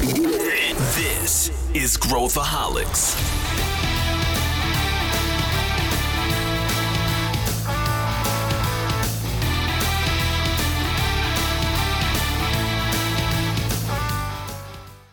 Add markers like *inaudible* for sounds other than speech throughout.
This is Growthaholics.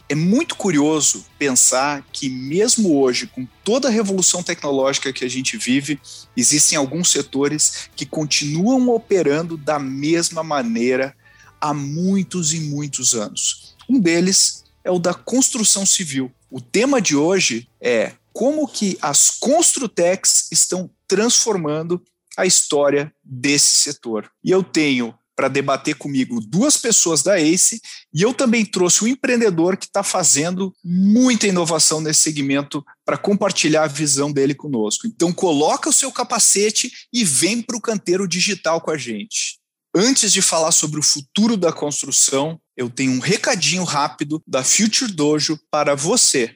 É muito curioso pensar que, mesmo hoje, com toda a revolução tecnológica que a gente vive, existem alguns setores que continuam operando da mesma maneira há muitos e muitos anos. Um deles é o da construção civil. O tema de hoje é como que as construtecs estão transformando a história desse setor. E eu tenho para debater comigo duas pessoas da ACE e eu também trouxe um empreendedor que está fazendo muita inovação nesse segmento para compartilhar a visão dele conosco. Então coloca o seu capacete e vem para o canteiro digital com a gente. Antes de falar sobre o futuro da construção, eu tenho um recadinho rápido da Future Dojo para você.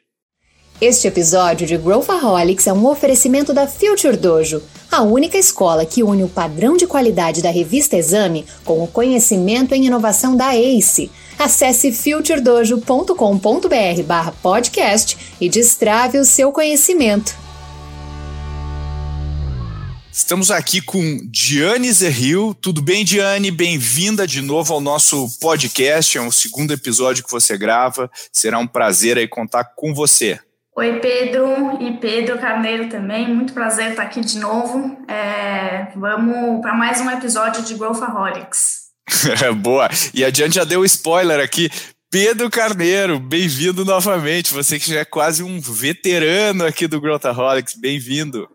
Este episódio de Growthaholics é um oferecimento da Future Dojo, a única escola que une o padrão de qualidade da revista Exame com o conhecimento em inovação da ACE. Acesse futuredojo.com.br barra podcast e destrave o seu conhecimento. Estamos aqui com Diane Zerril. Tudo bem, Diane? Bem-vinda de novo ao nosso podcast. É o segundo episódio que você grava. Será um prazer aí contar com você. Oi, Pedro e Pedro Carneiro também. Muito prazer estar aqui de novo. É, vamos para mais um episódio de Growthaholics. *laughs* Boa. E a Diane já deu spoiler aqui. Pedro Carneiro, bem-vindo novamente. Você que já é quase um veterano aqui do Growthaholics, bem-vindo.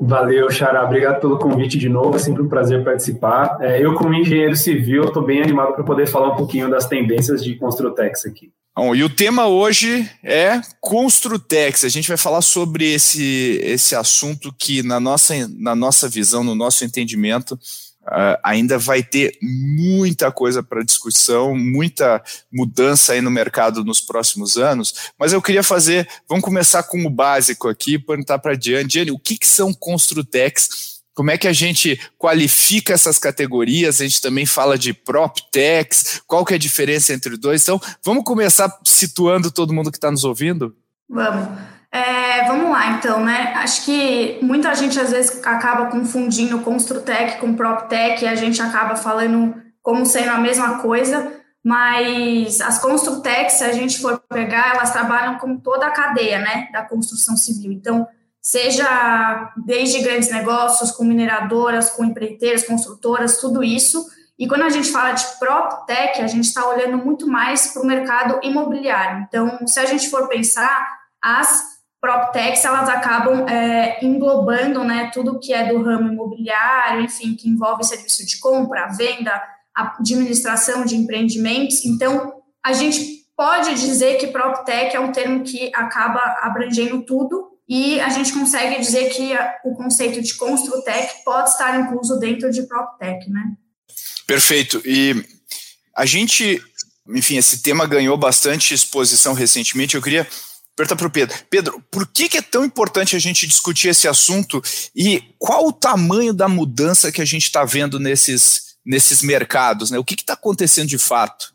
Valeu, Xará. Obrigado pelo convite de novo. É sempre um prazer participar. É, eu, como engenheiro civil, estou bem animado para poder falar um pouquinho das tendências de Construtex aqui. Bom, e o tema hoje é Construtex. A gente vai falar sobre esse, esse assunto que, na nossa, na nossa visão, no nosso entendimento, uh, ainda vai ter muita coisa para discussão, muita mudança aí no mercado nos próximos anos. Mas eu queria fazer, vamos começar com o básico aqui, perguntar para a Diane. Diane, o que, que são Construtex? Como é que a gente qualifica essas categorias? A gente também fala de PropTechs, qual que é a diferença entre os dois? Então, vamos começar situando todo mundo que está nos ouvindo? Vamos. É, vamos lá, então, né? Acho que muita gente às vezes acaba confundindo Construtech com PropTech e a gente acaba falando como sendo a mesma coisa, mas as Construtechs, se a gente for pegar, elas trabalham com toda a cadeia, né, da construção civil. Então, seja desde grandes negócios, com mineradoras, com empreiteiras, construtoras, tudo isso. E quando a gente fala de PropTech, a gente está olhando muito mais para o mercado imobiliário. Então, se a gente for pensar, as PropTechs, elas acabam é, englobando né, tudo que é do ramo imobiliário, enfim, que envolve serviço de compra, venda, administração de empreendimentos. Então, a gente pode dizer que PropTech é um termo que acaba abrangendo tudo, e a gente consegue dizer que o conceito de Construtech pode estar incluso dentro de PropTech, né? Perfeito. E a gente, enfim, esse tema ganhou bastante exposição recentemente. Eu queria perguntar para o Pedro. Pedro, por que, que, é tão importante a gente discutir esse assunto e qual o tamanho da mudança que a gente está vendo nesses, nesses mercados? Né? O que está acontecendo de fato?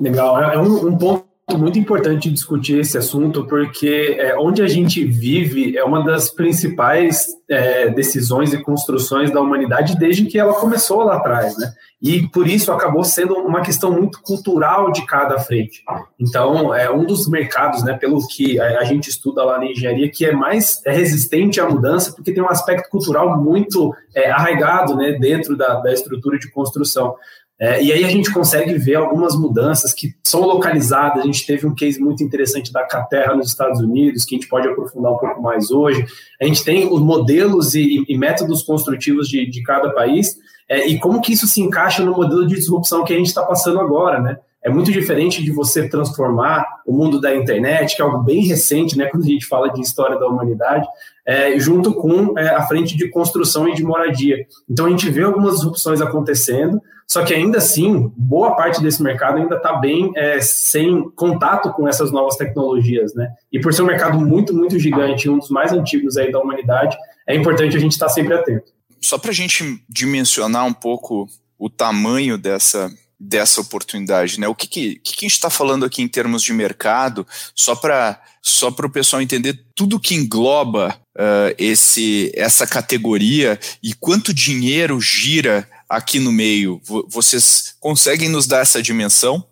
Legal, é um, um ponto muito importante discutir esse assunto porque é, onde a gente vive é uma das principais é, decisões e construções da humanidade desde que ela começou lá atrás, né? E por isso acabou sendo uma questão muito cultural de cada frente. Então, é um dos mercados, né, pelo que a, a gente estuda lá na engenharia, que é mais resistente à mudança, porque tem um aspecto cultural muito é, arraigado, né, dentro da, da estrutura de construção. É, e aí a gente consegue ver algumas mudanças que são localizadas. A gente teve um case muito interessante da Caterra nos Estados Unidos, que a gente pode aprofundar um pouco mais hoje. A gente tem os modelos e, e métodos construtivos de, de cada país é, e como que isso se encaixa no modelo de disrupção que a gente está passando agora, né? É muito diferente de você transformar o mundo da internet, que é algo bem recente, né, quando a gente fala de história da humanidade, é, junto com é, a frente de construção e de moradia. Então a gente vê algumas disrupções acontecendo, só que ainda assim, boa parte desse mercado ainda está bem é, sem contato com essas novas tecnologias, né? E por ser um mercado muito, muito gigante, um dos mais antigos aí da humanidade, é importante a gente estar tá sempre atento. Só para a gente dimensionar um pouco o tamanho dessa, dessa oportunidade, né? O que, que, que, a gente está falando aqui em termos de mercado, só para só o pessoal entender tudo que engloba uh, esse, essa categoria e quanto dinheiro gira aqui no meio. Vocês conseguem nos dar essa dimensão?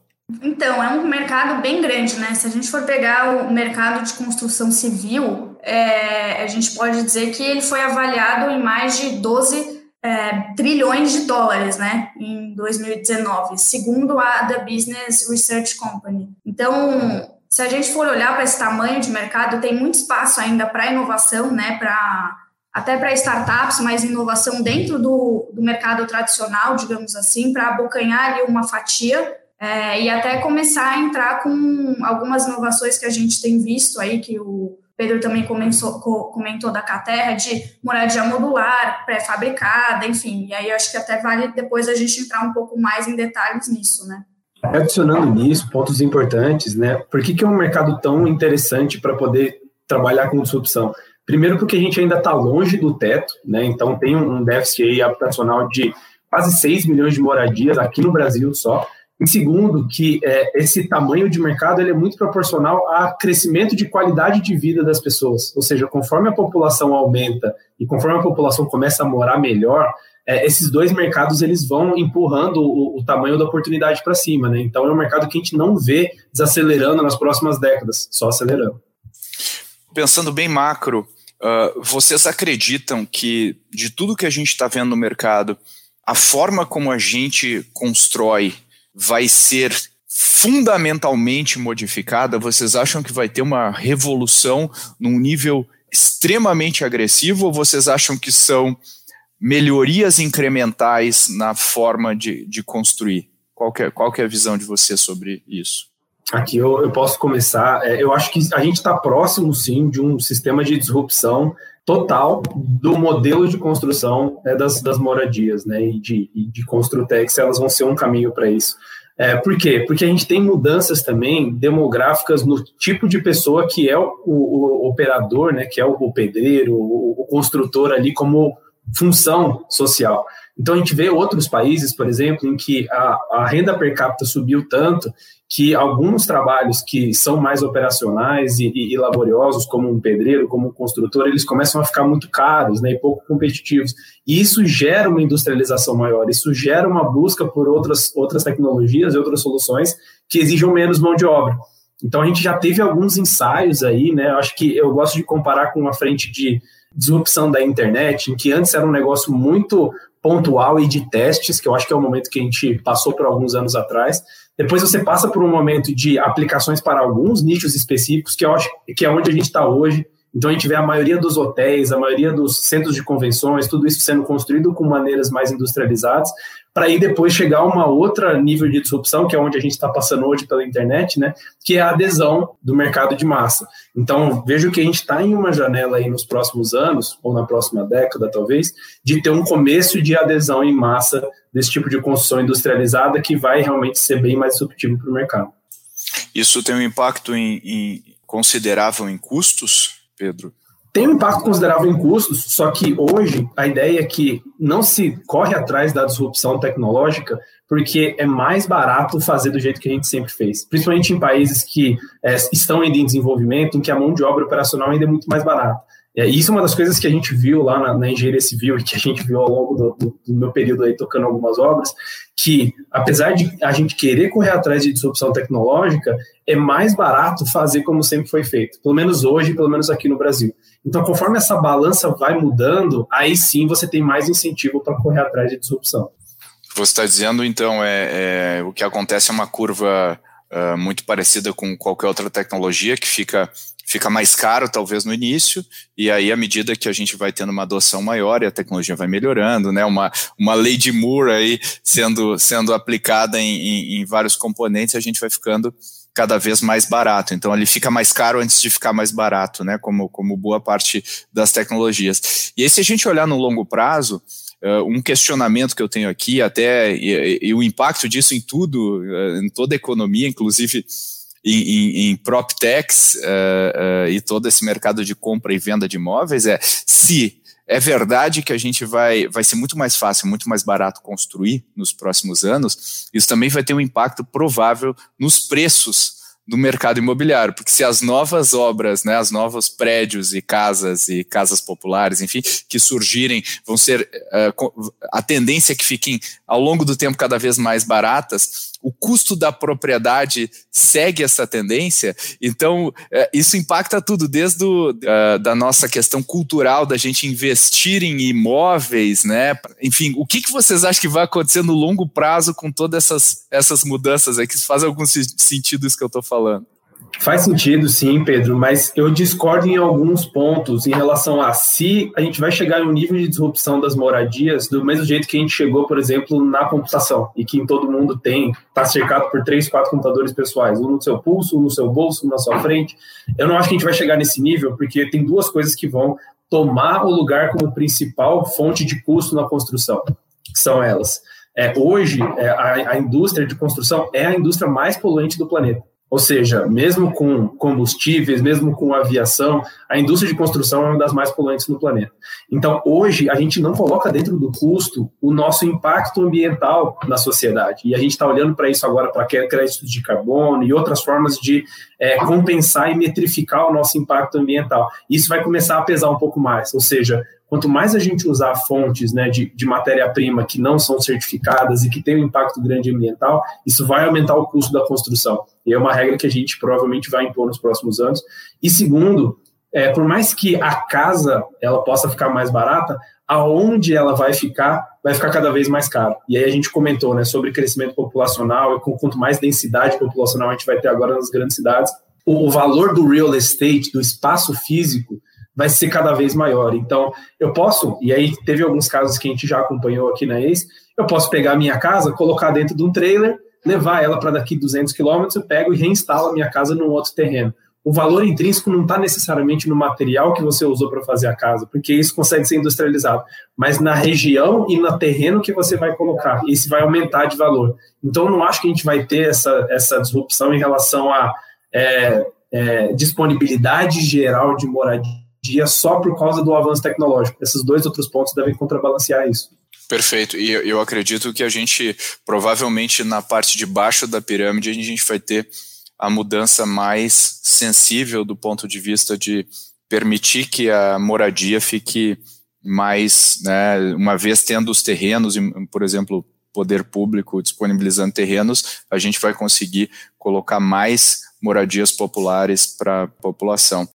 Então, é um mercado bem grande, né? Se a gente for pegar o mercado de construção civil, é, a gente pode dizer que ele foi avaliado em mais de 12 é, trilhões de dólares, né? Em 2019, segundo a The Business Research Company. Então, se a gente for olhar para esse tamanho de mercado, tem muito espaço ainda para inovação, né? Para até para startups, mas inovação dentro do, do mercado tradicional, digamos assim, para abocanhar ali uma fatia é, e até começar a entrar com algumas inovações que a gente tem visto aí, que o Pedro também comentou, comentou da Caterra, de moradia modular, pré-fabricada, enfim. E aí acho que até vale depois a gente entrar um pouco mais em detalhes nisso, né? Adicionando nisso, pontos importantes, né? Por que, que é um mercado tão interessante para poder trabalhar com disrupção? Primeiro, porque a gente ainda está longe do teto, né? Então tem um déficit habitacional de quase 6 milhões de moradias aqui no Brasil só. E segundo, que é, esse tamanho de mercado ele é muito proporcional ao crescimento de qualidade de vida das pessoas. Ou seja, conforme a população aumenta e conforme a população começa a morar melhor, é, esses dois mercados eles vão empurrando o, o tamanho da oportunidade para cima. Né? Então é um mercado que a gente não vê desacelerando nas próximas décadas, só acelerando. Pensando bem macro, uh, vocês acreditam que de tudo que a gente está vendo no mercado, a forma como a gente constrói vai ser fundamentalmente modificada? Vocês acham que vai ter uma revolução num nível extremamente agressivo ou vocês acham que são melhorias incrementais na forma de, de construir? Qual é, qual é a visão de você sobre isso? Aqui eu, eu posso começar. É, eu acho que a gente está próximo, sim, de um sistema de disrupção total do modelo de construção é, das, das moradias, né, e de, e de Construtex, elas vão ser um caminho para isso. É, por quê? Porque a gente tem mudanças também demográficas no tipo de pessoa que é o, o, o operador, né, que é o, o pedreiro, o, o construtor ali como função social. Então a gente vê outros países, por exemplo, em que a, a renda per capita subiu tanto que alguns trabalhos que são mais operacionais e, e, e, laboriosos, como um pedreiro, como um construtor, eles começam a ficar muito caros né, e pouco competitivos. E isso gera uma industrialização maior, isso gera uma busca por outras, outras tecnologias e outras soluções que exijam menos mão de obra. Então a gente já teve alguns ensaios aí, né? Acho que eu gosto de comparar com uma frente de disrupção da internet, em que antes era um negócio muito pontual e de testes, que eu acho que é o momento que a gente passou por alguns anos atrás, depois você passa por um momento de aplicações para alguns nichos específicos, que eu acho que é onde a gente está hoje. Então a gente vê a maioria dos hotéis, a maioria dos centros de convenções, tudo isso sendo construído com maneiras mais industrializadas, para aí depois chegar a uma outra nível de disrupção, que é onde a gente está passando hoje pela internet, né, que é a adesão do mercado de massa. Então, vejo que a gente está em uma janela aí nos próximos anos, ou na próxima década talvez, de ter um começo de adesão em massa desse tipo de construção industrializada que vai realmente ser bem mais disruptivo para o mercado. Isso tem um impacto em, em considerável em custos, Pedro? tem um impacto considerável em custos, só que hoje a ideia é que não se corre atrás da disrupção tecnológica porque é mais barato fazer do jeito que a gente sempre fez, principalmente em países que é, estão ainda em desenvolvimento, em que a mão de obra operacional ainda é muito mais barata. É, isso é uma das coisas que a gente viu lá na, na engenharia civil e que a gente viu ao longo do, do, do, meu período aí tocando algumas obras, que apesar de a gente querer correr atrás de disrupção tecnológica, é mais barato fazer como sempre foi feito, pelo menos hoje, pelo menos aqui no Brasil. Então, conforme essa balança vai mudando, aí sim você tem mais incentivo para correr atrás de disrupção. Você está dizendo, então, é, é, o que acontece é uma curva uh, muito parecida com qualquer outra tecnologia que fica fica mais caro talvez no início, e aí à medida que a gente vai tendo uma adoção maior e a tecnologia vai melhorando, né, uma, uma lei de Moore aí sendo, sendo aplicada em, em, em vários componentes, a gente vai ficando cada vez mais barato. Então ele fica mais caro antes de ficar mais barato, né, como, como boa parte das tecnologias. E aí se a gente olhar no longo prazo, Uh, um questionamento que eu tenho aqui, até e, e, o impacto disso em tudo, uh, em toda a economia, inclusive em, em, em PropTechs uh, uh, e todo esse mercado de compra e venda de imóveis é se é verdade que a gente vai, vai ser muito mais fácil, muito mais barato construir nos próximos anos, isso também vai ter um impacto provável nos preços do mercado imobiliário, porque se as novas obras, né, as novos prédios e casas e casas populares, enfim, que surgirem, vão ser uh, a tendência é que fiquem ao longo do tempo cada vez mais baratas, o custo da propriedade segue essa tendência, então é, isso impacta tudo, desde o, uh, da nossa questão cultural, da gente investir em imóveis, né? Enfim, o que, que vocês acham que vai acontecer no longo prazo com todas essas, essas mudanças aqui? Faz algum sentido isso que eu estou falando? Faz sentido, sim, Pedro, mas eu discordo em alguns pontos em relação a se a gente vai chegar em um nível de disrupção das moradias do mesmo jeito que a gente chegou, por exemplo, na computação, e que em todo mundo tem, está cercado por três, quatro computadores pessoais, um no seu pulso, um no seu bolso, um na sua frente. Eu não acho que a gente vai chegar nesse nível, porque tem duas coisas que vão tomar o lugar como principal fonte de custo na construção, são elas. É, hoje, é, a, a indústria de construção é a indústria mais poluente do planeta. Ou seja, mesmo com combustíveis, mesmo com aviação, a indústria de construção é uma das mais poluentes no planeta. Então, hoje, a gente não coloca dentro do custo o nosso impacto ambiental na sociedade. E a gente está olhando para isso agora, para créditos de carbono e outras formas de é, compensar e metrificar o nosso impacto ambiental. Isso vai começar a pesar um pouco mais. Ou seja, quanto mais a gente usar fontes né, de, de matéria-prima que não são certificadas e que têm um impacto grande ambiental, isso vai aumentar o custo da construção. E é uma regra que a gente provavelmente vai impor nos próximos anos. E segundo, é, por mais que a casa ela possa ficar mais barata, aonde ela vai ficar, vai ficar cada vez mais caro. E aí a gente comentou né, sobre crescimento populacional e com quanto mais densidade populacional a gente vai ter agora nas grandes cidades, o, o valor do real estate, do espaço físico, vai ser cada vez maior. Então, eu posso, e aí teve alguns casos que a gente já acompanhou aqui na ACE, eu posso pegar a minha casa, colocar dentro de um trailer, levar ela para daqui 200 quilômetros, eu pego e reinstalo a minha casa num outro terreno. O valor intrínseco não está necessariamente no material que você usou para fazer a casa, porque isso consegue ser industrializado, mas na região e no terreno que você vai colocar. Isso vai aumentar de valor. Então, não acho que a gente vai ter essa, essa disrupção em relação a é, é, disponibilidade geral de moradia dia só por causa do avanço tecnológico. Esses dois outros pontos devem contrabalancear isso. Perfeito. E eu acredito que a gente, provavelmente na parte de baixo da pirâmide, a gente vai ter a mudança mais sensível do ponto de vista de permitir que a moradia fique mais, né, uma vez tendo os terrenos, por exemplo, poder público disponibilizando terrenos, a gente vai conseguir colocar mais moradias populares para a população.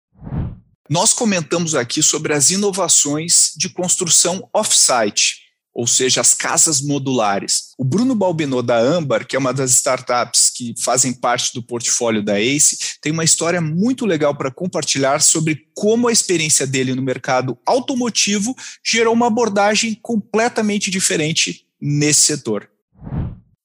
Nós comentamos aqui sobre as inovações de construção off-site, ou seja, as casas modulares. O Bruno Balbinot da Ambar, que é uma das startups que fazem parte do portfólio da ACE, tem uma história muito legal para compartilhar sobre como a experiência dele no mercado automotivo gerou uma abordagem completamente diferente nesse setor.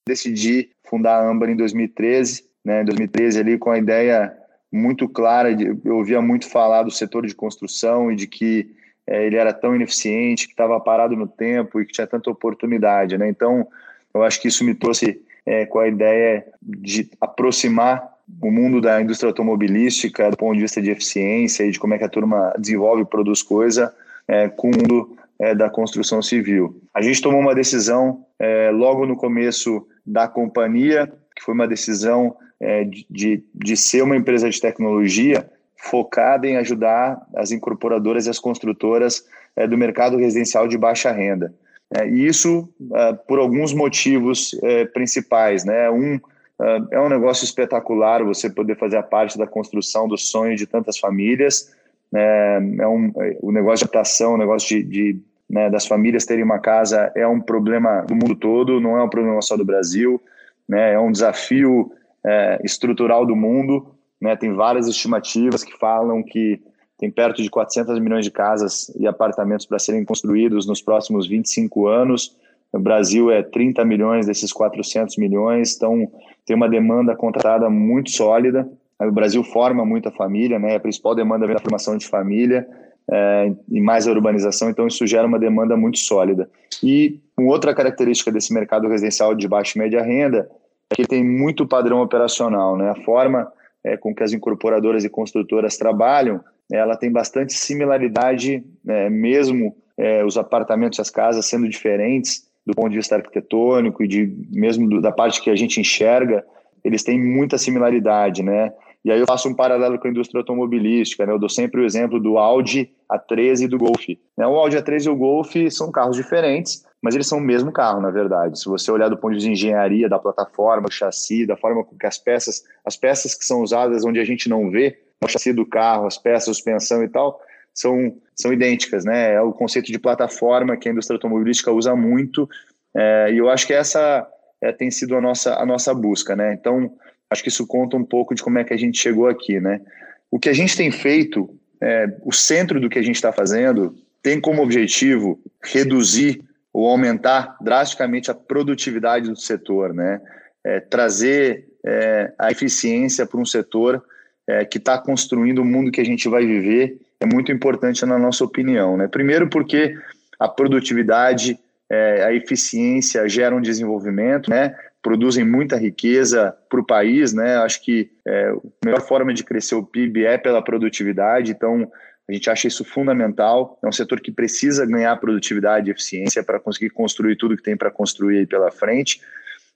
Decidi fundar a Ambar em 2013, né, em 2013 ali com a ideia muito clara. Eu ouvia muito falar do setor de construção e de que é, ele era tão ineficiente, que estava parado no tempo e que tinha tanta oportunidade. Né? Então, eu acho que isso me trouxe é, com a ideia de aproximar o mundo da indústria automobilística do ponto de vista de eficiência e de como é que a turma desenvolve e produz coisa é, com o mundo é, da construção civil. A gente tomou uma decisão é, logo no começo da companhia, que foi uma decisão é, de, de ser uma empresa de tecnologia focada em ajudar as incorporadoras e as construtoras é, do mercado residencial de baixa renda. É, e isso é, por alguns motivos é, principais. Né? Um, é, é um negócio espetacular você poder fazer a parte da construção do sonho de tantas famílias. É, é um, o negócio de adaptação, o negócio de, de né, das famílias terem uma casa é um problema do mundo todo, não é um problema só do Brasil. Né? É um desafio é, estrutural do mundo. Né? Tem várias estimativas que falam que tem perto de 400 milhões de casas e apartamentos para serem construídos nos próximos 25 anos. O Brasil é 30 milhões desses 400 milhões, então tem uma demanda contratada muito sólida. O Brasil forma muita família, né? a principal demanda vem da formação de família é, e mais a urbanização, então isso gera uma demanda muito sólida. E uma outra característica desse mercado residencial de baixa e média renda é que tem muito padrão operacional, né? A forma é, com que as incorporadoras e construtoras trabalham ela tem bastante similaridade, né, mesmo é, os apartamentos, as casas sendo diferentes do ponto de vista arquitetônico e de mesmo do, da parte que a gente enxerga, eles têm muita similaridade, né? E aí eu faço um paralelo com a indústria automobilística, né? Eu dou sempre o exemplo do Audi A13 e do Golf. Né? O Audi A13 e o Golf são carros diferentes, mas eles são o mesmo carro, na verdade. Se você olhar do ponto de vista de engenharia, da plataforma, do chassi, da forma com que as peças, as peças que são usadas onde a gente não vê, o chassi do carro, as peças, suspensão e tal, são, são idênticas, né? É o conceito de plataforma que a indústria automobilística usa muito, é, e eu acho que essa é, tem sido a nossa, a nossa busca, né? Então, acho que isso conta um pouco de como é que a gente chegou aqui, né? O que a gente tem feito, é, o centro do que a gente está fazendo, tem como objetivo reduzir ou aumentar drasticamente a produtividade do setor, né? É, trazer é, a eficiência para um setor é, que está construindo o mundo que a gente vai viver é muito importante na nossa opinião, né? Primeiro porque a produtividade, é, a eficiência geram desenvolvimento, né? Produzem muita riqueza para o país, né? Acho que é, a melhor forma de crescer o PIB é pela produtividade, então a gente acha isso fundamental. É um setor que precisa ganhar produtividade e eficiência para conseguir construir tudo que tem para construir aí pela frente.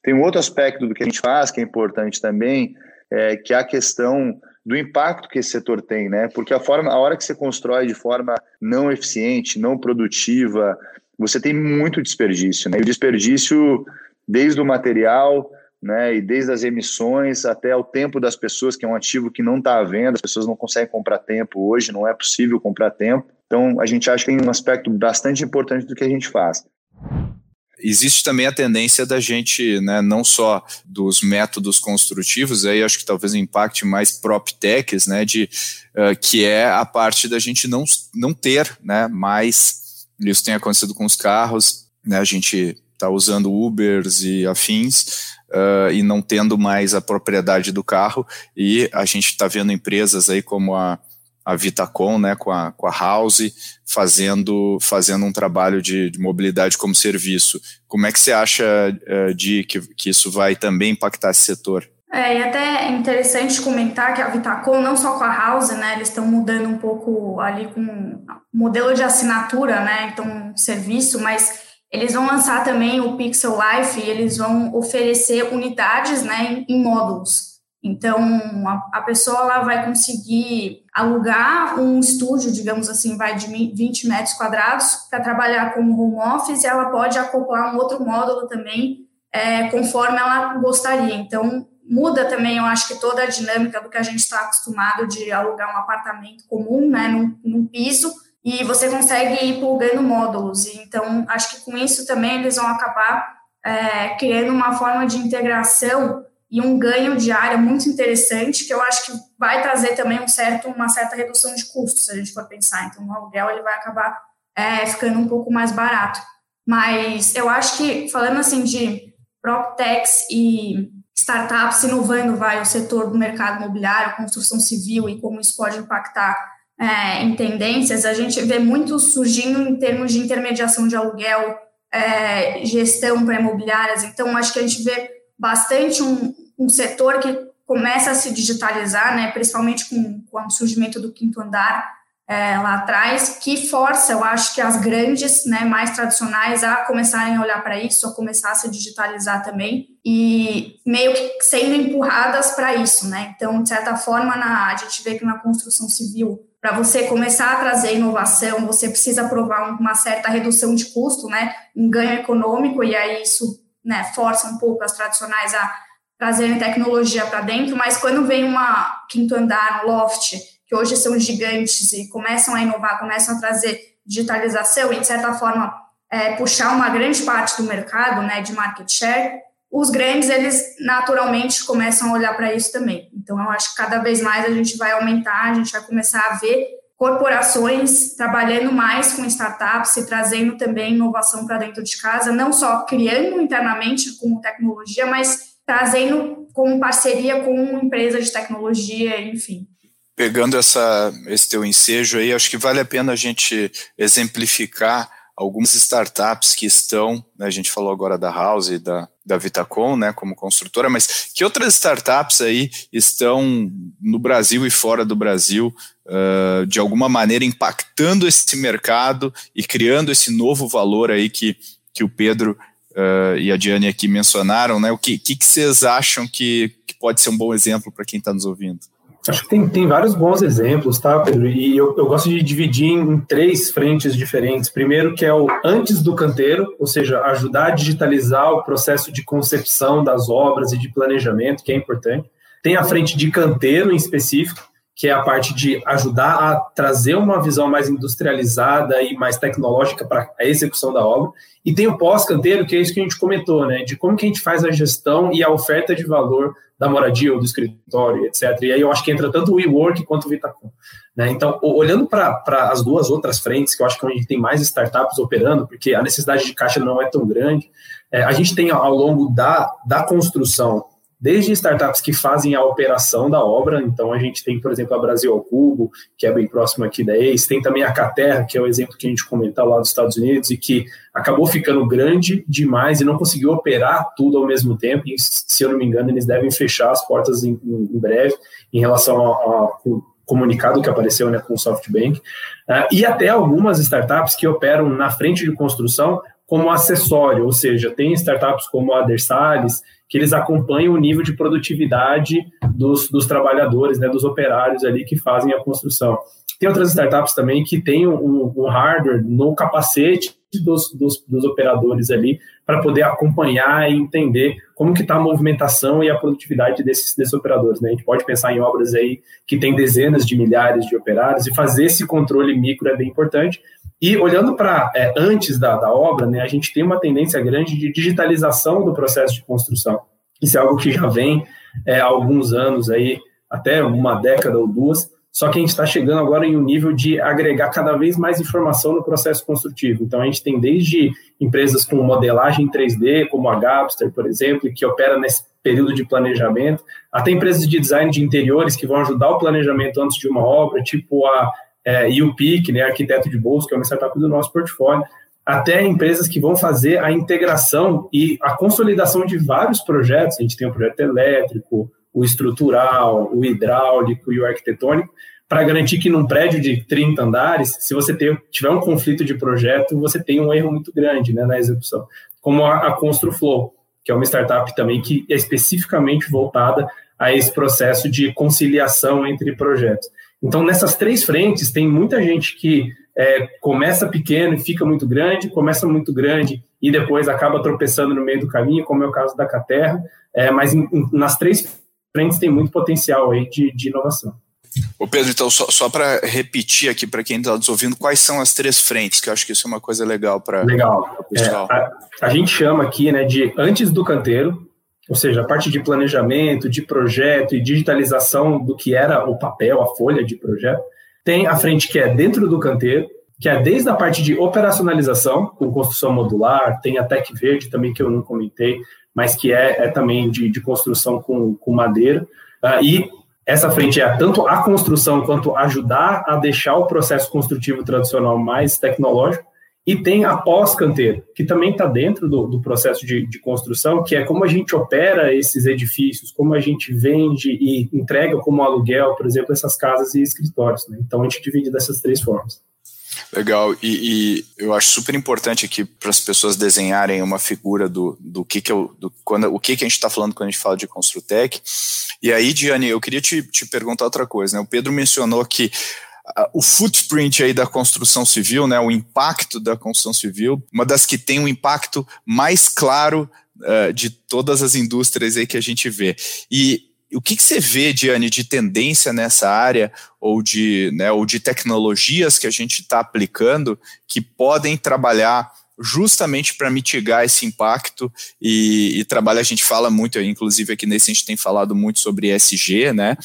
Tem um outro aspecto do que a gente faz que é importante também, é, que é a questão do impacto que esse setor tem, né? Porque a forma, a hora que você constrói de forma não eficiente, não produtiva, você tem muito desperdício, né? E o desperdício desde o material né? E desde as emissões até o tempo das pessoas, que é um ativo que não está à venda, as pessoas não conseguem comprar tempo hoje, não é possível comprar tempo. Então, a gente acha que tem um aspecto bastante importante do que a gente faz. Existe também a tendência da gente, né, não só dos métodos construtivos, aí acho que talvez impacte mais prop techs, né, de, uh, que é a parte da gente não, não ter né, mais, isso tem acontecido com os carros, né, a gente está usando Ubers e afins, uh, e não tendo mais a propriedade do carro. E a gente está vendo empresas aí como a, a Vitacom, né, com a, com a House, fazendo, fazendo um trabalho de, de mobilidade como serviço. Como é que você acha, uh, de que, que isso vai também impactar esse setor? É, e até é interessante comentar que a Vitacom, não só com a House, né, eles estão mudando um pouco ali com modelo de assinatura, né, então serviço, mas eles vão lançar também o Pixel Life e eles vão oferecer unidades né, em, módulos. Então, a, a, pessoa lá vai conseguir alugar um estúdio, digamos assim, vai de 20 metros quadrados para trabalhar como home office e ela pode acoplar um outro módulo também é, conforme ela gostaria. Então, muda também, eu acho que toda a dinâmica do que a gente está acostumado de alugar um apartamento comum, né, num, num piso, e você consegue ir plugando módulos. Então, acho que com isso também eles vão acabar é, criando uma forma de integração e um ganho de área muito interessante, que eu acho que vai trazer também um certo, uma certa redução de custos, se a gente for pensar. Então, o aluguel ele vai acabar é, ficando um pouco mais barato. Mas eu acho que, falando assim de PropTechs e startups inovando vai, o setor do mercado imobiliário, construção civil e como isso pode impactar é, em tendências, a gente vê muito surgindo em termos de intermediação de aluguel, é, gestão para imobiliárias. Então, acho que a gente vê bastante um, um setor que começa a se digitalizar, né, principalmente com, com o surgimento do quinto andar é, lá atrás, que força, eu acho que as grandes, né, mais tradicionais, a começarem a olhar para isso, a começar a se digitalizar também e meio que sendo empurradas para isso, né? Então, de certa forma, na, a gente vê que na construção civil para você começar a trazer inovação, você precisa provar uma certa redução de custo, né, um ganho econômico, e aí isso né, força um pouco as tradicionais a trazerem tecnologia para dentro, mas quando vem uma quinto andar, um loft, que hoje são gigantes e começam a inovar, começam a trazer digitalização e, de certa forma, é, puxar uma grande parte do mercado né, de market share, os grandes, eles naturalmente começam a olhar para isso também. Então, eu acho que cada vez mais a gente vai aumentar, a gente vai começar a ver corporações trabalhando mais com startups e trazendo também inovação para dentro de casa, não só criando internamente com tecnologia, mas trazendo como parceria com uma empresa de tecnologia, enfim. Pegando essa, esse teu ensejo aí, acho que vale a pena a gente exemplificar algumas startups que estão, né, a gente falou agora da House, da, da Vitacom, né, como construtora, mas que outras startups aí estão no Brasil e fora do Brasil, uh, de alguma maneira impactando esse mercado e criando esse novo valor aí que, que o Pedro uh, e a Diane aqui mencionaram, né? O que, que, que vocês acham que, que pode ser um bom exemplo para quem está nos ouvindo? Acho que tem, tem vários bons exemplos, tá, Pedro? E eu, eu gosto de dividir em três frentes diferentes. Primeiro, que é o antes do canteiro, ou seja, ajudar a digitalizar o processo de concepção das obras e de planejamento, que é importante. Tem a frente de canteiro em específico, que é a parte de ajudar a trazer uma visão mais industrializada e mais tecnológica para a execução da obra. E tem o pós-canteiro, que é isso que a gente comentou, né? De como que a gente faz a gestão e a oferta de valor da moradia ou do escritório, etc. E aí eu acho que entra tanto o WeWork quanto o Vitacom. Né? Então, olhando para as duas outras frentes, que eu acho que é onde tem mais startups operando, porque a necessidade de caixa não é tão grande, é, a gente tem ao longo da, da construção desde startups que fazem a operação da obra, então a gente tem, por exemplo, a Brasil ao Cubo, que é bem próximo aqui da ACE, tem também a Caterra, que é o exemplo que a gente comentou lá dos Estados Unidos, e que acabou ficando grande demais e não conseguiu operar tudo ao mesmo tempo, e se eu não me engano, eles devem fechar as portas em, em breve, em relação ao comunicado que apareceu né, com o SoftBank, uh, e até algumas startups que operam na frente de construção como acessório, ou seja, tem startups como a Adersales, que eles acompanham o nível de produtividade dos, dos trabalhadores, né, dos operários ali que fazem a construção. Tem outras startups também que têm um, um hardware no capacete dos, dos, dos operadores ali para poder acompanhar e entender como que está a movimentação e a produtividade desses, desses operadores. Né? A gente pode pensar em obras aí que tem dezenas de milhares de operários e fazer esse controle micro é bem importante, e olhando para é, antes da, da obra, né, a gente tem uma tendência grande de digitalização do processo de construção. Isso é algo que já vem é, há alguns anos aí, até uma década ou duas, só que a gente está chegando agora em um nível de agregar cada vez mais informação no processo construtivo. Então a gente tem desde empresas com modelagem 3D, como a Gapster, por exemplo, que opera nesse período de planejamento, até empresas de design de interiores que vão ajudar o planejamento antes de uma obra, tipo a é, e o PIC, né, arquiteto de bolso, que é uma startup do nosso portfólio, até empresas que vão fazer a integração e a consolidação de vários projetos. A gente tem o projeto elétrico, o estrutural, o hidráulico e o arquitetônico, para garantir que num prédio de 30 andares, se você ter, tiver um conflito de projeto, você tem um erro muito grande né, na execução. Como a, a ConstruFlow, que é uma startup também que é especificamente voltada a esse processo de conciliação entre projetos. Então, nessas três frentes, tem muita gente que é, começa pequeno e fica muito grande, começa muito grande e depois acaba tropeçando no meio do caminho, como é o caso da Caterra, é, mas em, em, nas três frentes tem muito potencial aí de, de inovação. Ô Pedro, então, só, só para repetir aqui para quem está nos ouvindo, quais são as três frentes, que eu acho que isso é uma coisa legal para legal. É, a, a, gente chama aqui né, de antes do canteiro, ou seja, a parte de planejamento, de projeto e digitalização do que era o papel, a folha de projeto. Tem a frente que é dentro do canteiro, que é desde a parte de operacionalização, com construção modular, tem a Tec Verde também, que eu não comentei, mas que é, é também de, de construção com, com madeira. Uh, e essa frente é tanto a construção quanto ajudar a deixar o processo construtivo tradicional mais tecnológico, e tem a pós-canteiro, que também está dentro do, do processo de, de, construção, que é como a gente opera esses edifícios, como a gente vende e entrega como aluguel, por exemplo, essas casas e escritórios. Né? Então a gente divide dessas três formas. Legal, e, e, eu acho super importante aqui para as pessoas desenharem uma figura do, do que que eu, do, quando, o que que a gente está falando quando a gente fala de Construtec. E aí, Diane, eu queria te, te perguntar outra coisa. Né? O Pedro mencionou que o footprint aí da construção civil, né, o impacto da construção civil, uma das que tem um impacto mais claro uh, de todas as indústrias aí que a gente vê. E o que, que você vê, Diane, de tendência nessa área ou de, né, ou de tecnologias que a gente está aplicando que podem trabalhar justamente para mitigar esse impacto e, e a gente fala muito, inclusive aqui nesse a gente tem falado muito sobre ESG, né?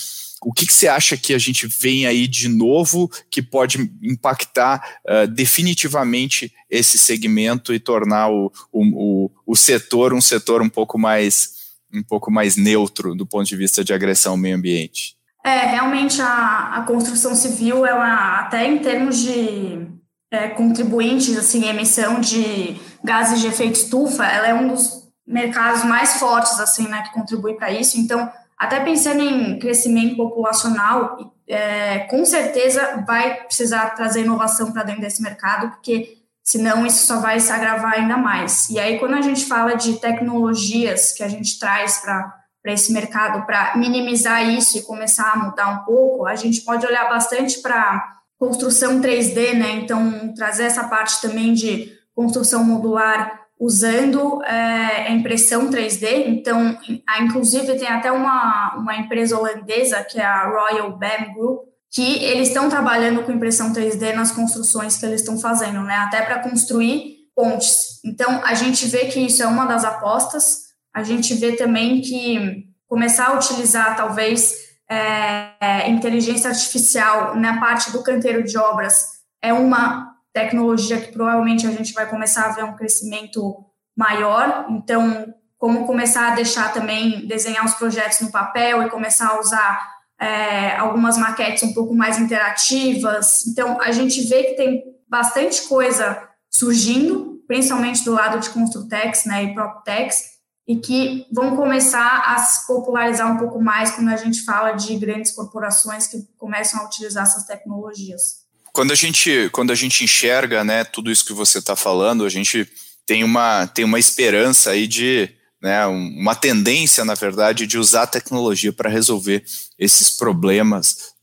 O que, que, você acha que a gente vem aí de novo que pode impactar uh, definitivamente esse segmento e tornar o, o, o, o, setor um setor um pouco mais um pouco mais neutro do ponto de vista de agressão ao meio ambiente? É, realmente a, a construção civil, ela até em termos de é, contribuintes assim, emissão de gases de efeito estufa, ela é um dos mercados mais fortes, assim, né, que contribuem para isso. Então, até pensando em crescimento populacional, é, com certeza vai precisar trazer inovação para dentro desse mercado, porque senão isso só vai se agravar ainda mais. E aí, quando a gente fala de tecnologias que a gente traz para esse mercado, para minimizar isso e começar a mudar um pouco, a gente pode olhar bastante para construção 3D, né? Então, trazer essa parte também de construção modular usando é, a impressão 3D. Então, inclusive, tem até uma, uma empresa holandesa, que é a Royal BAM Group, que eles estão trabalhando com impressão 3D nas construções que eles estão fazendo, né? Até para construir pontes. Então, a gente vê que isso é uma das apostas. A gente vê também que começar a utilizar, talvez, é, é, inteligência artificial na parte do canteiro de obras é uma tecnologia que provavelmente a gente vai começar a ver um crescimento maior. Então, como começar a deixar também desenhar os projetos no papel e começar a usar é, algumas maquetes um pouco mais interativas. Então, a gente vê que tem bastante coisa surgindo, principalmente do lado de Construtex né, e PropTex, e que vão começar a se popularizar um pouco mais quando a gente fala de grandes corporações que começam a utilizar essas tecnologias. Quando a gente, quando a gente enxerga né, tudo isso que você está falando, a gente tem uma, tem uma esperança aí de né, uma tendência, na verdade, de usar a tecnologia para resolver esses problemas.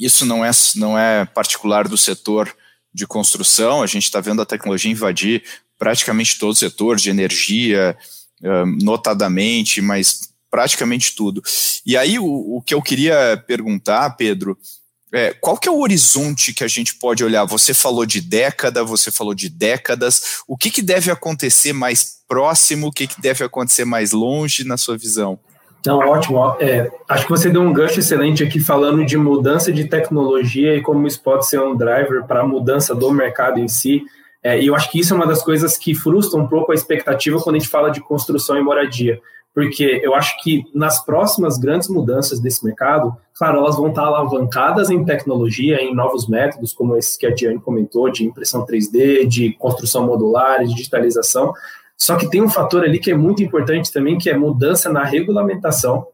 Isso não é, não é particular do setor de construção, a gente está vendo a tecnologia invadir praticamente todo o setor de energia, notadamente, mas praticamente tudo. E aí o, o que eu queria perguntar, Pedro, é, qual que é o horizonte que a gente pode olhar? Você falou de década, você falou de décadas. O que, que deve acontecer mais próximo? O que, que deve acontecer mais longe na sua visão? Não, ótimo. É, acho que você deu um gancho excelente aqui falando de mudança de tecnologia e como isso pode ser um driver para a mudança do mercado em si. É, e eu acho que isso é uma das coisas que frustra um pouco a expectativa quando a gente fala de construção e moradia. Porque eu acho que nas próximas grandes mudanças desse mercado, claro, elas vão estar alavancadas em tecnologia, em novos métodos, como esse que a Diane comentou, de impressão 3D, de construção modular, de digitalização. Só que tem um fator ali que é muito importante também, que é mudança na regulamentação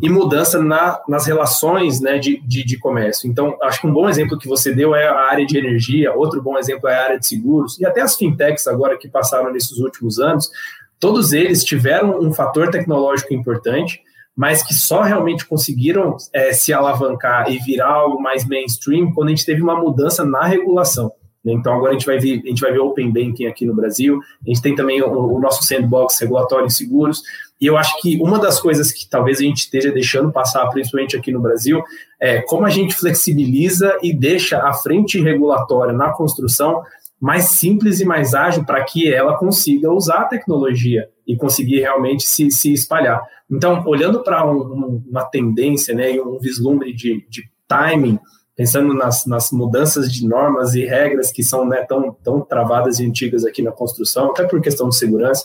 e mudança na, nas relações né, de, de, de, comércio. Então, acho que um bom exemplo que você deu é a área de energia, outro bom exemplo é a área de seguros, e até as fintechs agora que passaram nesses últimos anos, todos eles tiveram um fator tecnológico importante, mas que só realmente conseguiram é, se alavancar e virar algo mais mainstream quando a gente teve uma mudança na regulação. Né? Então agora a gente vai ver, a gente vai ver Open Banking aqui no Brasil, a gente tem também o, o nosso sandbox regulatório em seguros, e eu acho que uma das coisas que talvez a gente esteja deixando passar, principalmente aqui no Brasil, é como a gente flexibiliza e deixa a frente regulatória na construção mais simples e mais ágil para que ela consiga usar a tecnologia e conseguir realmente se, se espalhar. Então, olhando para um, uma tendência né, e um vislumbre de, de timing, pensando nas, nas, mudanças de normas e regras que são né, tão, tão travadas e antigas aqui na construção, até por questão de segurança,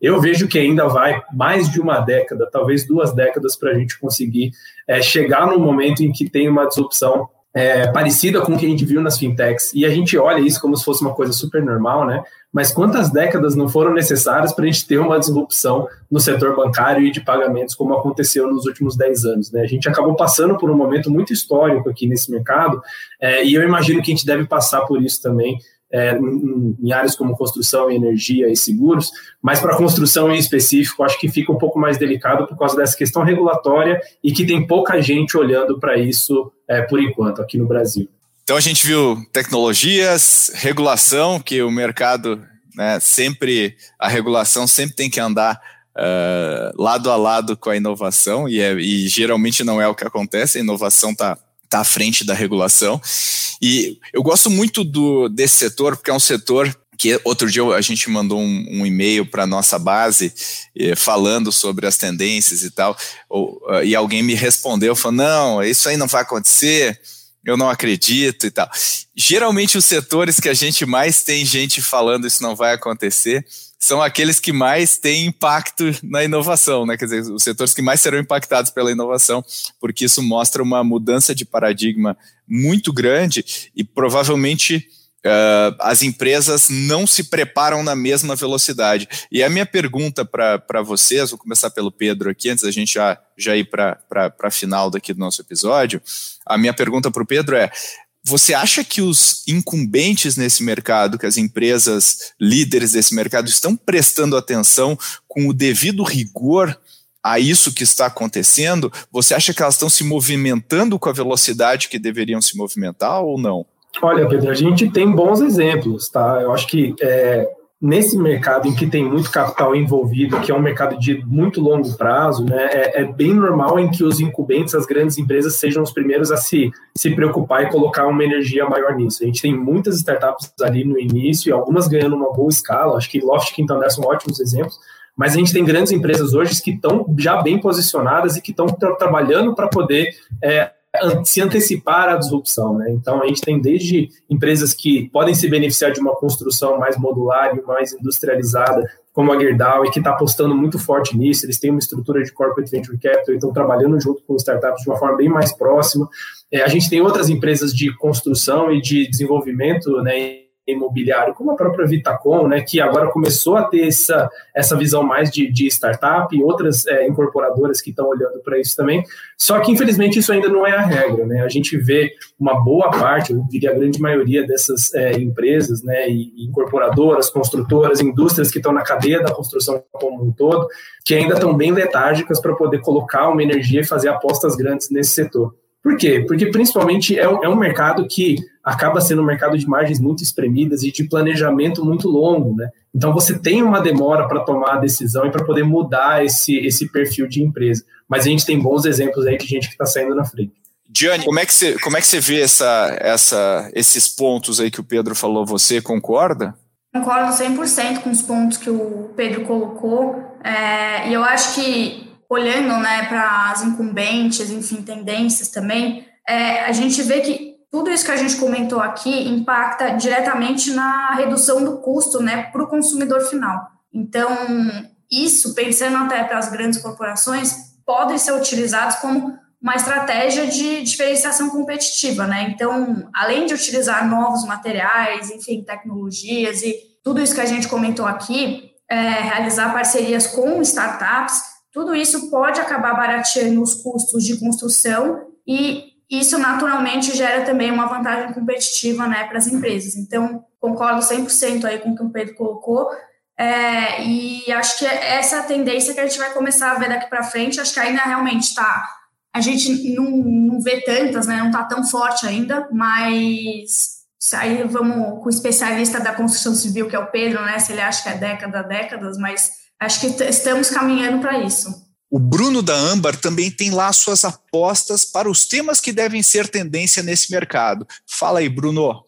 eu vejo que ainda vai mais de uma década, talvez duas décadas, para a gente conseguir é, chegar no momento em que tem uma disrupção é, parecida com o que a gente viu nas fintechs. E a gente olha isso como se fosse uma coisa super normal, né? Mas quantas décadas não foram necessárias para a gente ter uma disrupção no setor bancário e de pagamentos, como aconteceu nos últimos 10 anos? Né? A gente acabou passando por um momento muito histórico aqui nesse mercado, é, e eu imagino que a gente deve passar por isso também é, em, áreas como construção, energia e seguros, mas para construção em específico, acho que fica um pouco mais delicado por causa dessa questão regulatória e que tem pouca gente olhando para isso é, por enquanto aqui no Brasil. Então a gente viu tecnologias, regulação, que o mercado né, sempre, a regulação sempre tem que andar uh, lado a lado com a inovação, e, é, e geralmente não é o que acontece, a inovação está tá à frente da regulação. E eu gosto muito do, desse setor, porque é um setor que outro dia a gente mandou um, um e-mail para nossa base eh, falando sobre as tendências e tal, ou, uh, e alguém me respondeu, falou, não, isso aí não vai acontecer, eu não acredito e tal. Geralmente os setores que a gente mais tem gente falando isso não vai acontecer, são aqueles que mais têm impacto na inovação, né? Quer dizer, os setores que mais serão impactados pela inovação, porque isso mostra uma mudança de paradigma muito grande e provavelmente Uh, as empresas não se preparam na mesma velocidade. E a minha pergunta para vocês, vou começar pelo Pedro aqui, antes da gente já, já ir para a final daqui do nosso episódio. A minha pergunta para o Pedro é: você acha que os incumbentes nesse mercado, que as empresas líderes desse mercado estão prestando atenção com o devido rigor a isso que está acontecendo? Você acha que elas estão se movimentando com a velocidade que deveriam se movimentar ou não? Olha, Pedro, a gente tem bons exemplos, tá? Eu acho que é, nesse mercado em que tem muito capital envolvido, que é um mercado de muito longo prazo, né, é, é, bem normal em que os incumbentes, as grandes empresas, sejam os primeiros a se, se preocupar e colocar uma energia maior nisso. A gente tem muitas startups ali no início, e algumas ganhando uma boa escala, acho que Loft e são ótimos exemplos, mas a gente tem grandes empresas hoje que estão já bem posicionadas e que estão tra trabalhando para poder é, se antecipar à disrupção. Né? Então, a gente tem desde empresas que podem se beneficiar de uma construção mais modular e mais industrializada, como a Gerdau, e que está apostando muito forte nisso. Eles têm uma estrutura de corporate venture capital e estão trabalhando junto com startups de uma forma bem mais próxima. É, a gente tem outras empresas de construção e de desenvolvimento, né, imobiliário, como a própria Vitacom, né, que agora começou a ter essa, essa visão mais de, de startup e outras é, incorporadoras que estão olhando para isso também. Só que, infelizmente, isso ainda não é a regra. Né? A gente vê uma boa parte, eu diria a grande maioria dessas é, empresas, né, e, incorporadoras, construtoras, indústrias que estão na cadeia da construção como um todo, que ainda estão bem letárgicas para poder colocar uma energia e fazer apostas grandes nesse setor. Por quê? Porque principalmente é um, é um mercado que acaba sendo um mercado de margens muito espremidas e de planejamento muito longo, né? Então você tem uma demora para tomar a decisão e para poder mudar esse, esse perfil de empresa. Mas a gente tem bons exemplos aí de gente que está saindo na frente. Diane, como é que você, como é que você vê essa, essa, esses pontos aí que o Pedro falou? Você concorda? Concordo 100% com os pontos que o Pedro colocou. É, e eu acho que olhando né, para as incumbentes, enfim, tendências também, é, a gente vê que tudo isso que a gente comentou aqui impacta diretamente na redução do custo né, para o consumidor final. Então, isso, pensando até para as grandes corporações, podem ser utilizados como uma estratégia de diferenciação competitiva, né? Então, além de utilizar novos materiais, enfim, tecnologias e tudo isso que a gente comentou aqui, é, realizar parcerias com startups, tudo isso pode acabar barateando os custos de construção e isso naturalmente gera também uma vantagem competitiva né, para as empresas. Então, concordo 100% aí com o que o Pedro colocou. É, e acho que é essa tendência que a gente vai começar a ver daqui para frente. Acho que ainda realmente está. A gente não, não vê tantas, né? Não está tão forte ainda, mas aí vamos com o especialista da construção civil, que é o Pedro, né? Se ele acha que é década, décadas, mas Acho que estamos caminhando para isso. O Bruno da Ambar também tem lá suas apostas para os temas que devem ser tendência nesse mercado. Fala aí, Bruno.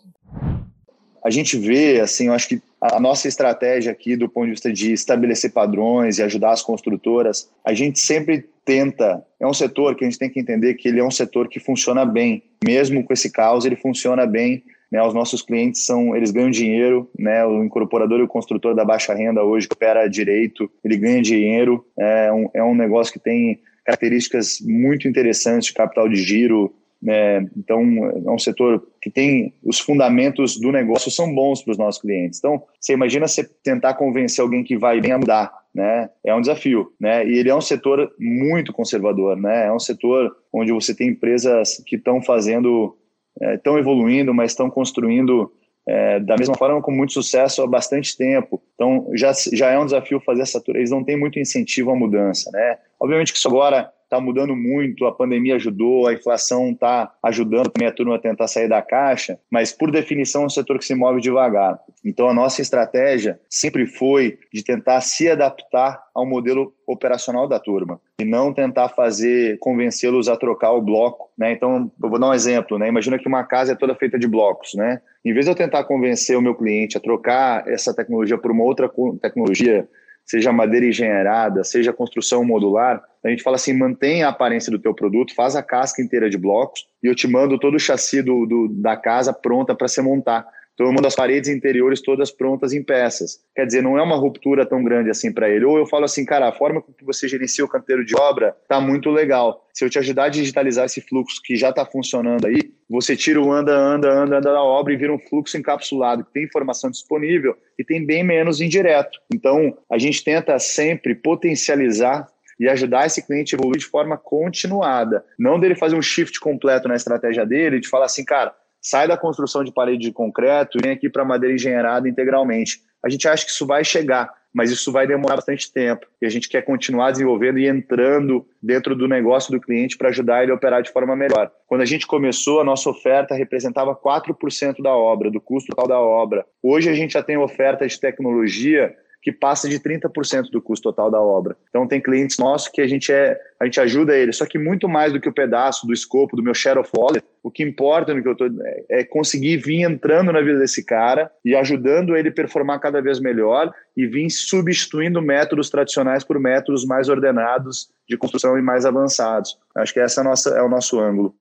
A gente vê, assim, eu acho que a nossa estratégia aqui, do ponto de vista de estabelecer padrões e ajudar as construtoras, a gente sempre tenta. É um setor que a gente tem que entender que ele é um setor que funciona bem, mesmo com esse caos, ele funciona bem né, os nossos clientes são, eles ganham dinheiro, né, o incorporador e o construtor da baixa renda hoje opera direito, ele ganha dinheiro, é um, é um negócio que tem características muito interessantes de capital de giro, né, então é um setor que tem os fundamentos do negócio são bons para os nossos clientes. Então, você imagina você tentar convencer alguém que vai bem a mudar, né? É um desafio, né? E ele é um setor muito conservador, né? É um setor onde você tem empresas que estão fazendo estão é, evoluindo, mas estão construindo é, da mesma forma com muito sucesso há bastante tempo. Então já, já é um desafio fazer essa tour. Eles não têm muito incentivo à mudança, né? Obviamente que isso agora está mudando muito, a pandemia ajudou, a inflação está ajudando também a turma a tentar sair da caixa, mas por definição é um setor que se move devagar. Então a nossa estratégia sempre foi de tentar se adaptar ao modelo operacional da turma e não tentar fazer convencê-los a trocar o bloco, né? Então, eu vou dar um exemplo, né? Imagina que uma casa é toda feita de blocos, né? Em vez de eu tentar convencer o meu cliente a trocar essa tecnologia por uma outra tecnologia seja madeira engenheirada, seja construção modular, a gente fala assim, mantém a aparência do teu produto, faz a casca inteira de blocos e eu te mando todo o chassi do, do da casa pronta para você montar. Então eu mando as paredes interiores todas prontas em peças. Quer dizer, não é uma ruptura tão grande assim para ele. Ou eu falo assim, cara, a forma que você gerencia o canteiro de obra tá muito legal. Se eu te ajudar a digitalizar esse fluxo que já está funcionando aí, você tira o anda, anda, anda, anda da obra e vira um fluxo encapsulado que tem informação disponível e tem bem menos indireto. Então, a gente tenta sempre potencializar e ajudar esse cliente a evoluir de forma continuada. Não dele fazer um shift completo na estratégia dele, de falar assim, cara, sai da construção de parede de concreto e vem aqui para madeira engenheirada integralmente. A gente acha que isso vai chegar, mas isso vai demorar bastante tempo. E a gente quer continuar desenvolvendo e entrando dentro do negócio do cliente para ajudar ele a operar de forma melhor. Quando a gente começou, a nossa oferta representava 4% da obra, do custo total da obra. Hoje a gente já tem oferta de tecnologia que passa de 30% do custo total da obra. Então tem clientes nossos que a gente é, a gente ajuda eles, só que muito mais do que o pedaço do escopo do meu share of wallet, o que importa no que eu tô é, é conseguir vir entrando na vida desse cara e ajudando ele performar cada vez melhor e vir substituindo métodos tradicionais por métodos mais ordenados de construção e mais avançados. Acho que essa é, nossa, é o nosso ângulo.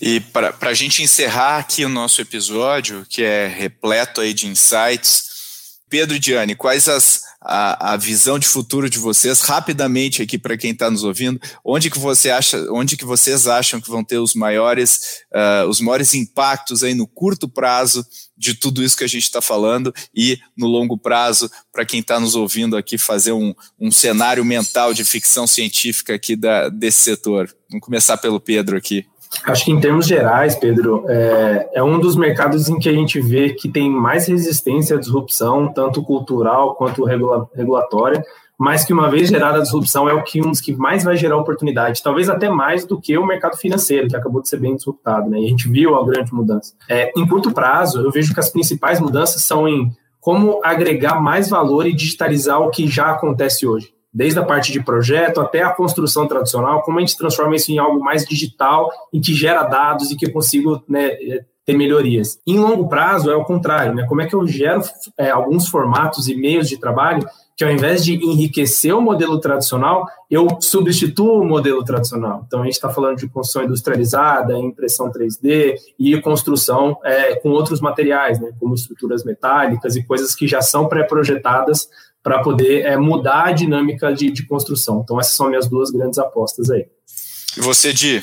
E para a gente encerrar aqui o nosso episódio, que é repleto aí de insights, Pedro e Diane, quais as, a, a visão de futuro de vocês, rapidamente aqui para quem está nos ouvindo, onde que você acha, onde que vocês acham que vão ter os maiores, uh, os maiores impactos aí no curto prazo de tudo isso que a gente está falando e no longo prazo, para quem está nos ouvindo aqui, fazer um, um cenário mental de ficção científica aqui da, desse setor. Vamos começar pelo Pedro aqui. Acho que em termos gerais, Pedro, é, é, um dos mercados em que a gente vê que tem mais resistência à disrupção, tanto cultural quanto regula regulatória, mas que uma vez gerada a disrupção é o que um dos que mais vai gerar oportunidade, talvez até mais do que o mercado financeiro, que acabou de ser bem disruptado, né? E a gente viu a grande mudança. É, em curto prazo, eu vejo que as principais mudanças são em como agregar mais valor e digitalizar o que já acontece hoje desde a parte de projeto até a construção tradicional, como a gente transforma isso em algo mais digital, em que gera dados e que eu consigo né, ter melhorias. Em longo prazo é o contrário, né? Como é que eu gero é, alguns formatos e meios de trabalho que ao invés de enriquecer o modelo tradicional, eu substituo o modelo tradicional. Então, a gente está falando de construção industrializada, impressão 3D e construção é, com outros materiais, né, como estruturas metálicas e coisas que já são pré-projetadas para poder é, mudar a dinâmica de, de, construção. Então, essas são minhas duas grandes apostas aí. E você, Di?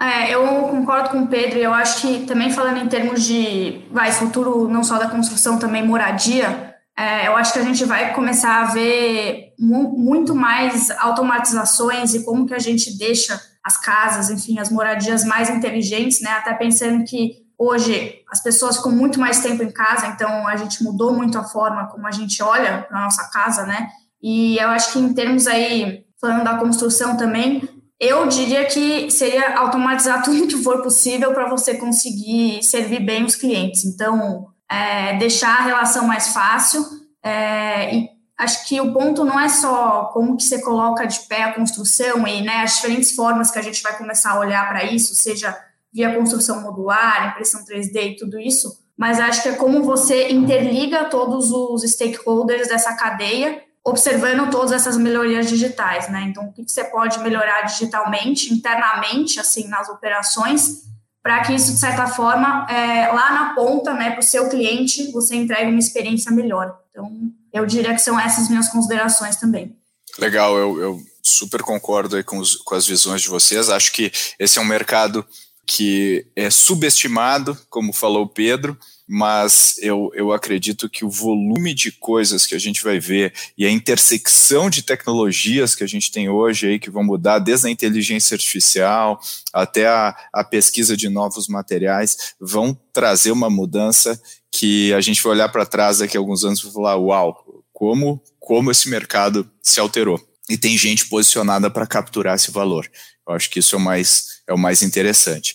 É, eu concordo com o Pedro, eu acho que também falando em termos de vai, futuro não só da construção, também moradia, é, eu acho que a gente vai começar a ver mu muito mais automatizações e como que a gente deixa as casas, enfim, as moradias mais inteligentes, né? Até pensando que Hoje, as pessoas ficam muito mais tempo em casa, então a gente mudou muito a forma como a gente olha para nossa casa, né? E eu acho que em termos aí, falando da construção também, eu diria que seria automatizar *laughs* tudo que for possível para você conseguir servir bem os clientes. Então, é, deixar a relação mais fácil. É, e acho que o ponto não é só como que você coloca de pé a construção e né, as diferentes formas que a gente vai começar a olhar para isso, seja via construção modular, impressão 3D e tudo isso, mas acho que é como você interliga todos os stakeholders dessa cadeia, observando todas essas melhorias digitais, né? Então, o que você pode melhorar digitalmente, internamente, assim, nas operações, para que isso, de certa forma, é, lá na ponta, né, para o seu cliente, você entregue uma experiência melhor. Então, eu diria que são essas minhas considerações também. Legal, eu, eu super concordo com, os, com as visões de vocês. Acho que esse é um mercado que é subestimado, como falou o Pedro, mas eu, eu acredito que o volume de coisas que a gente vai ver e a intersecção de tecnologias que a gente tem hoje aí que vão mudar desde a inteligência artificial até a, a pesquisa de novos materiais vão trazer uma mudança que a gente vai olhar para trás daqui a alguns anos e falar, uau, como, como esse mercado se alterou. E tem gente posicionada para capturar esse valor. Eu acho que isso é o mais, é o mais interessante.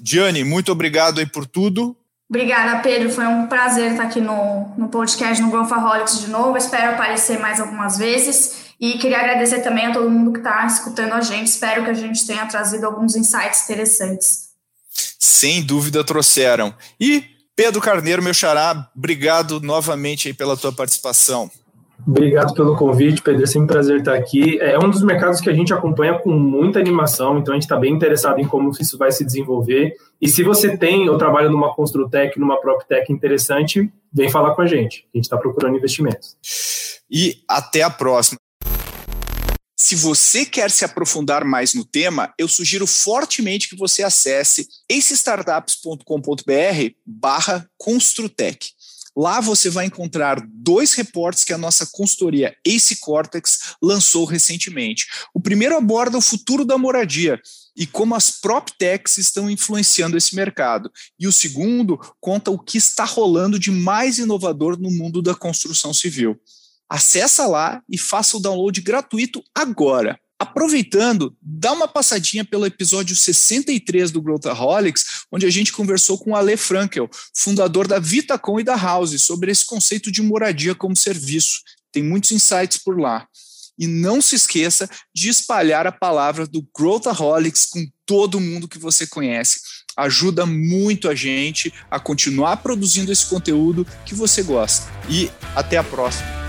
Diane, muito obrigado aí por tudo. Obrigada, Pedro. Foi um prazer estar aqui no, no podcast no Growthaholics de novo. Espero aparecer mais algumas vezes. E queria agradecer também a todo mundo que está escutando a gente. Espero que a gente tenha trazido alguns insights interessantes. Sem dúvida trouxeram. E Pedro Carneiro, meu xará, obrigado novamente aí pela tua participação. Obrigado pelo convite, Pedro. É sempre um prazer estar aqui. É um dos mercados que a gente acompanha com muita animação, então a gente está bem interessado em como isso vai se desenvolver. E se você tem ou trabalha numa Construtec, numa PropTech interessante, vem falar com a gente. A gente está procurando investimentos. E até a próxima. Se você quer se aprofundar mais no tema, eu sugiro fortemente que você acesse acestartups.com.br barra Construtec. Lá você vai encontrar dois reportes que a nossa consultoria Ace Cortex lançou recentemente. O primeiro aborda o futuro da moradia e como as PropTechs estão influenciando esse mercado. E o segundo conta o que está rolando de mais inovador no mundo da construção civil. Acesse lá e faça o download gratuito agora. Aproveitando, dá uma passadinha pelo episódio 63 do Growthaholics, onde a gente conversou com Ale Frankel, fundador da Vitacom e da House, sobre esse conceito de moradia como serviço. Tem muitos insights por lá. E não se esqueça de espalhar a palavra do Growthaholics com todo mundo que você conhece. Ajuda muito a gente a continuar produzindo esse conteúdo que você gosta. E até a próxima.